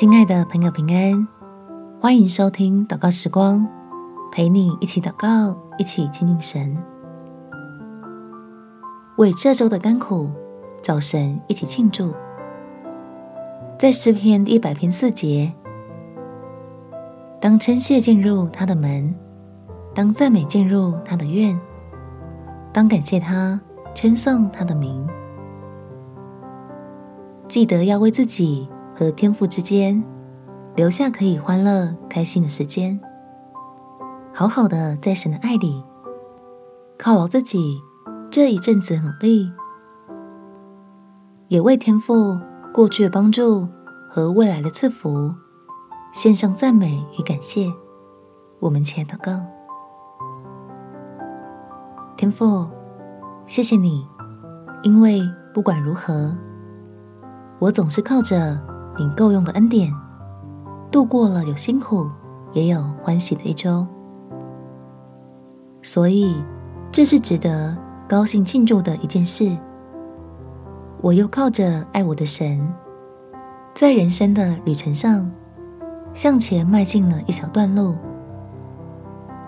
亲爱的朋友，平安！欢迎收听祷告时光，陪你一起祷告，一起亲近神。为这周的甘苦，找神一起庆祝。在诗篇一百篇四节，当称谢进入他的门，当赞美进入他的院，当感谢他，称颂他的名。记得要为自己和天父之间留下可以欢乐、开心的时间，好好的在神的爱里犒劳自己这一阵子的努力，也为天父过去的帮助和未来的赐福献上赞美与感谢。我们且祷告：天父，谢谢你，因为不管如何。我总是靠着你够用的恩典，度过了有辛苦也有欢喜的一周，所以这是值得高兴庆祝的一件事。我又靠着爱我的神，在人生的旅程上向前迈进了一小段路。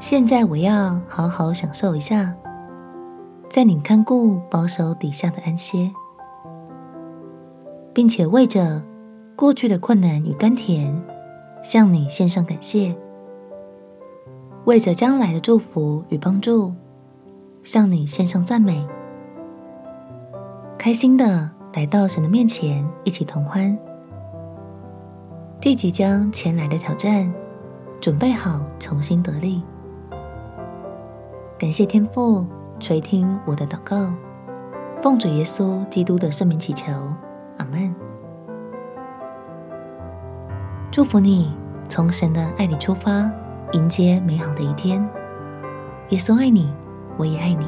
现在我要好好享受一下，在你看顾保守底下的安歇。并且为着过去的困难与甘甜，向你献上感谢；为着将来的祝福与帮助，向你献上赞美。开心的来到神的面前，一起同欢，替即将前来的挑战准备好，重新得力。感谢天父垂听我的祷告，奉主耶稣基督的圣名祈求。阿门。祝福你从神的爱里出发，迎接美好的一天。耶稣爱你，我也爱你。